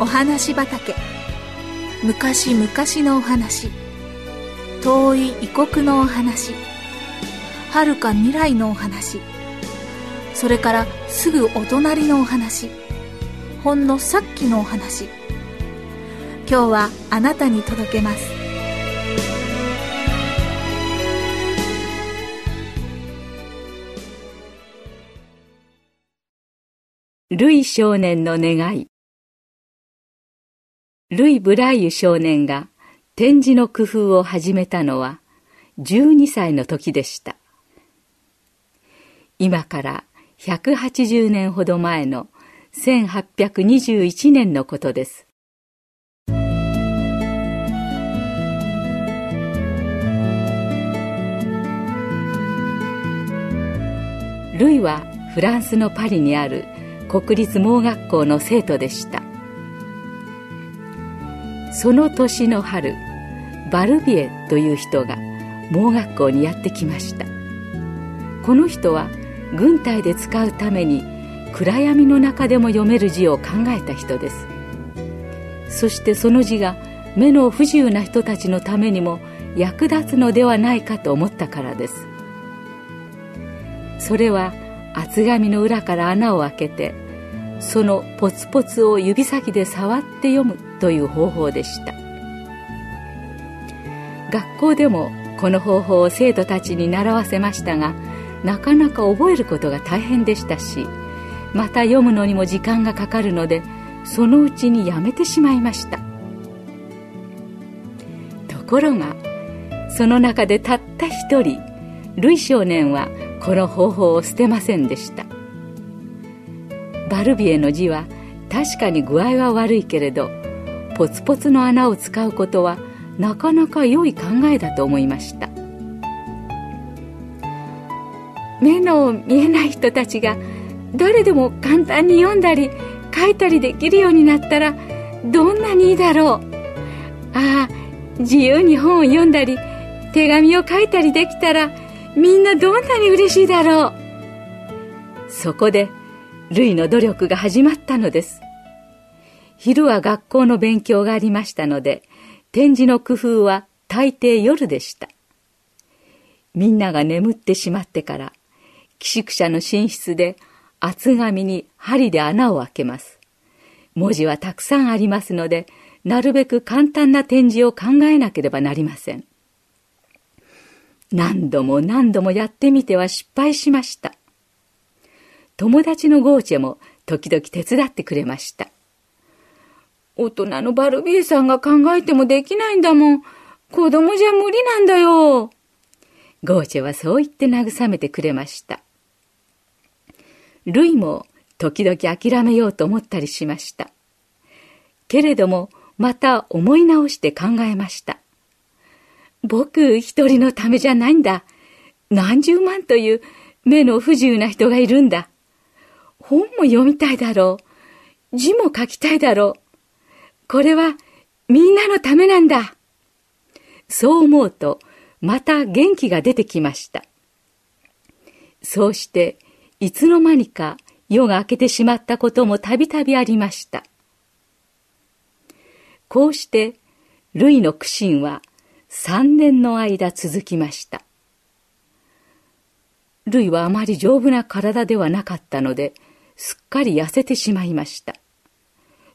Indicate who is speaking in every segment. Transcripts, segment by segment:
Speaker 1: お話畑。昔々のお話。遠い異国のお話。遥か未来のお話。それからすぐお隣のお話。ほんのさっきのお話。今日はあなたに届けます。
Speaker 2: ルイ少年の願い。ルイ・ブライユ少年が展示の工夫を始めたのは12歳の時でした。今から180年ほど前の1821年のことです。ルイはフランスのパリにある国立盲学校の生徒でした。その年の春バルビエという人が盲学校にやってきました。この人は軍隊で使うために暗闇の中でも読める字を考えた人です。そしてその字が目の不自由な人たちのためにも役立つのではないかと思ったからです。それは厚紙の裏から穴を開けてそのポツポツを指先で触って読むという方法でした。学校でもこの方法を生徒たちに習わせましたがなかなか覚えることが大変でしたしまた読むのにも時間がかかるのでそのうちにやめてしまいました。ところがその中でたった一人ルイ少年はこの方法を捨てませんでした。バルビエの字は確かに具合は悪いけれどポツポツの穴を使うことはなかなか良い考えだと思いました。目の見えない人たちが誰でも簡単に読んだり書いたりできるようになったらどんなにいいだろう。ああ自由に本を読んだり手紙を書いたりできたらみんなどんなに嬉しいだろう。そこでルイの努力が始まったのです。昼は学校の勉強がありましたので展示の工夫は大抵夜でした。みんなが眠ってしまってから寄宿舎の寝室で厚紙に針で穴を開けます。文字はたくさんありますのでなるべく簡単な展示を考えなければなりません。何度も何度もやってみては失敗しました。友達のゴーチェも時々手伝ってくれました。大人のバルビエさんが考えてもできないんだもん子供じゃ無理なんだよゴーチェはそう言って慰めてくれましたルイも時々諦めようと思ったりしました。けれども、また思い直して考えました。僕一人のためじゃないんだ。何十万という目の不自由な人がいるんだ。本も読みたいだろう。字も書きたいだろう。これはみんなのためなんだ。そう思うと、また元気が出てきました。そうして、いつの間にか夜が明けてしまったこともたびたびありました。こうして、ルイの苦心は三年の間続きました。ルイはあまり丈夫な体ではなかったので、すっかり痩せてしまいました。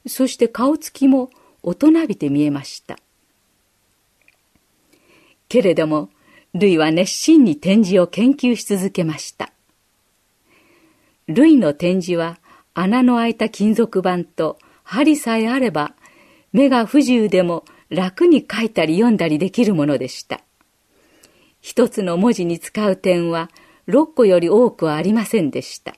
Speaker 2: そして顔つきも大人びて見えました。けれども、ルイは熱心に展示を研究し続けました。類の展示は穴の開いた金属板と針さえあれば目が不自由でも楽に書いたり読んだりできるものでした。一つの文字に使う点は6個より多くはありませんでした。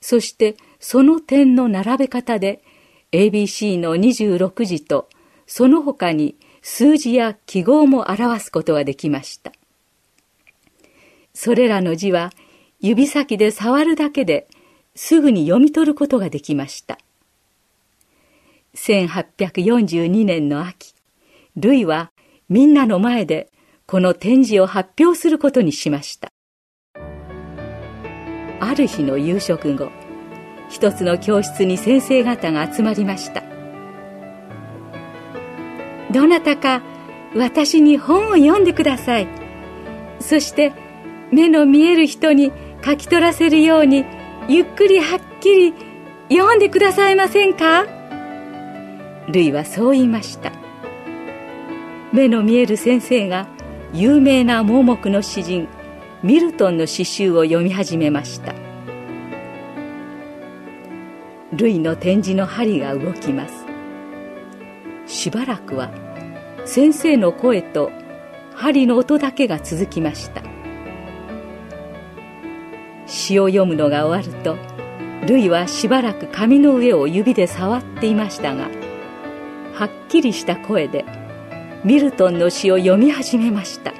Speaker 2: そしてその点の並べ方で ABC の26字とその他に数字や記号も表すことができました。それらの字は指先で触るだけですぐに読み取ることができました。1842年の秋、ルイはみんなの前でこの展示を発表することにしました。ある日の夕食後、一つの教室に先生方が集まりました。どなたか私に本を読んでください。そして目の見える人に書き取らせるようにゆっくりはっきり読んでくださいませんか？ルイはそう言いました。目の見える先生が有名な盲目の詩人ミルトンの詩集を読み始めました。ルイの展示の針が動きます。しばらくは先生の声と針の音だけが続きました。詩を読むのが終わるとルイはしばらく紙の上を指で触っていましたがはっきりした声でミルトンの詩を読み始めました。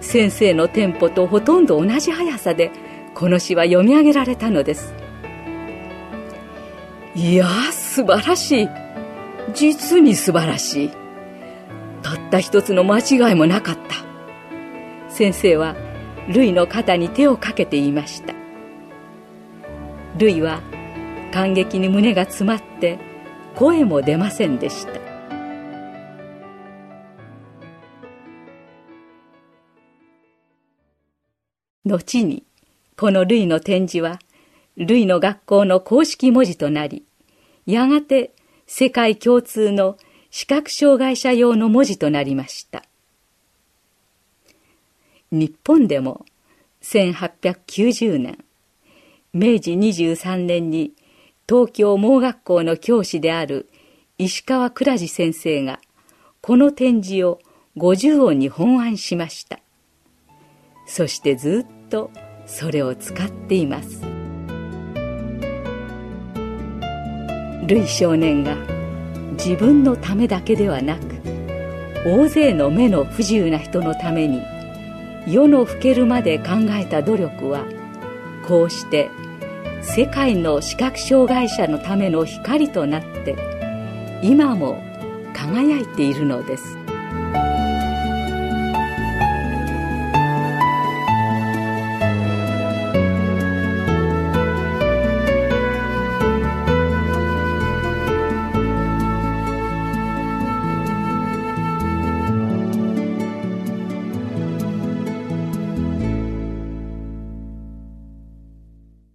Speaker 2: 先生のテンポとほとんど同じ速さでこの詩は読み上げられたのです。いや素晴らしい。実に素晴らしい。たった一つの間違いもなかった。先生はルイの肩に手をかけて言いました。ルイは感激に胸が詰まって声も出ませんでした。後にこのルイの展示はルイの学校の公式文字となりやがて世界共通の視覚障害者用の文字となりました。日本でも1890年明治23年に東京盲学校の教師である石川倉治先生がこの展示を50音に本案しました。そしてずっとそれを使っています。ルイ少年が自分のためだけではなく大勢の目の不自由な人のために世の更けるまで考えた努力はこうして世界の視覚障害者のための光となって今も輝いているのです。